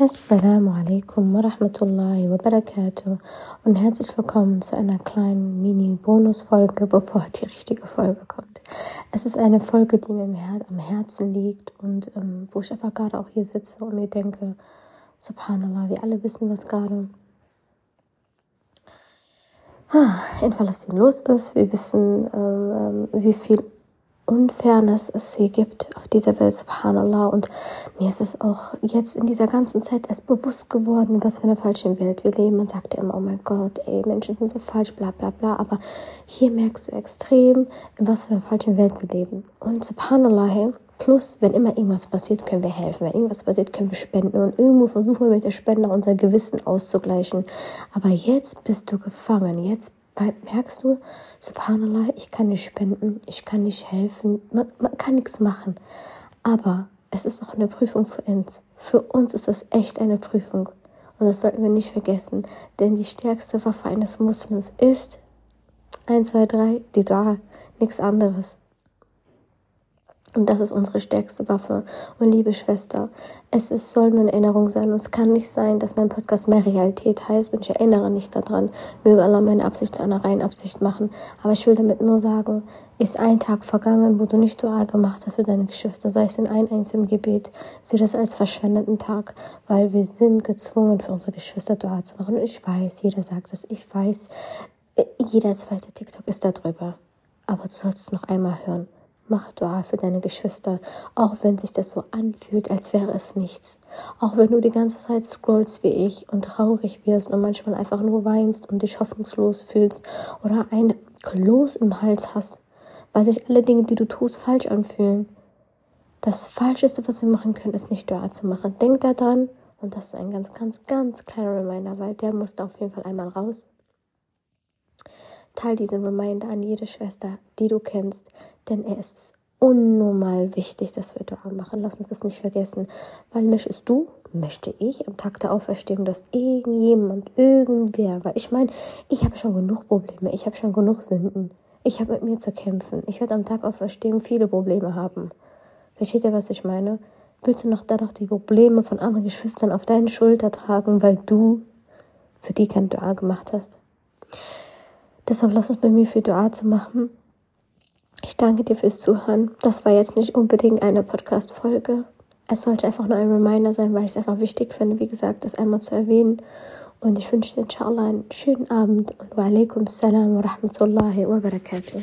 Assalamu alaikum wa rahmatullahi wa barakatuh und herzlich willkommen zu einer kleinen Mini-Bonus-Folge, bevor die richtige Folge kommt. Es ist eine Folge, die mir am Herzen liegt und ähm, wo ich einfach gerade auch hier sitze und mir denke, subhanallah, wir alle wissen, was gerade in Palästina los ist. Wir wissen, ähm, ähm wie viel Unfairness es hier gibt auf dieser Welt, subhanallah. Und mir ist es auch jetzt in dieser ganzen Zeit erst bewusst geworden, was für eine falsche Welt wir leben. Man sagt immer, oh mein Gott, ey, Menschen sind so falsch, bla bla bla. Aber hier merkst du extrem, in was für einer falschen Welt wir leben. Und subhanallah, plus, wenn immer irgendwas passiert, können wir helfen. Wenn irgendwas passiert, können wir spenden. Und irgendwo versuchen wir mit der Spende unser Gewissen auszugleichen. Aber jetzt bist du gefangen. Jetzt weil merkst du, subhanallah, ich kann nicht spenden, ich kann nicht helfen, man, man kann nichts machen. Aber es ist auch eine Prüfung für uns. Für uns ist das echt eine Prüfung. Und das sollten wir nicht vergessen. Denn die stärkste Waffe eines Muslims ist 1, 2, 3, die Dua, nichts anderes. Und das ist unsere stärkste Waffe. Und liebe Schwester, es ist, soll nur eine Erinnerung sein. Und es kann nicht sein, dass mein Podcast mehr Realität heißt. Und ich erinnere nicht daran. Möge Allah meine Absicht zu einer reinen Absicht machen. Aber ich will damit nur sagen, ist ein Tag vergangen, wo du nicht Dua gemacht hast für deine Geschwister, sei es in einem einzigen Gebet, sieh das als verschwendeten Tag, weil wir sind gezwungen, für unsere Geschwister Dua zu machen. Und ich weiß, jeder sagt das, ich weiß, jeder zweite TikTok ist darüber. Aber du sollst es noch einmal hören. Mach Dua für deine Geschwister, auch wenn sich das so anfühlt, als wäre es nichts. Auch wenn du die ganze Zeit scrollst wie ich und traurig wirst und manchmal einfach nur weinst und dich hoffnungslos fühlst oder ein Kloß im Hals hast, weil sich alle Dinge, die du tust, falsch anfühlen. Das Falscheste, was wir machen können, ist nicht Dua zu machen. Denk daran, und das ist ein ganz, ganz, ganz kleiner Reminder, weil der muss da auf jeden Fall einmal raus. Teil diesen Reminder an jede Schwester, die du kennst, denn er ist unnormal wichtig, dass wir Dua machen. Lass uns das nicht vergessen, weil möchtest du, möchte ich am Tag der Auferstehung, dass irgendjemand, irgendwer, weil ich meine, ich habe schon genug Probleme, ich habe schon genug Sünden, ich habe mit mir zu kämpfen, ich werde am Tag Auferstehung viele Probleme haben. Versteht ihr, was ich meine? Willst du noch da noch die Probleme von anderen Geschwistern auf deinen Schulter tragen, weil du für die kein Dua gemacht hast? Deshalb lass uns bei mir für Dua zu machen. Ich danke dir fürs Zuhören. Das war jetzt nicht unbedingt eine Podcast-Folge. Es sollte einfach nur ein Reminder sein, weil ich es einfach wichtig finde, wie gesagt, das einmal zu erwähnen. Und ich wünsche dir inshallah einen schönen Abend und wa alaikum salam wa rahmatullahi wa barakatuh.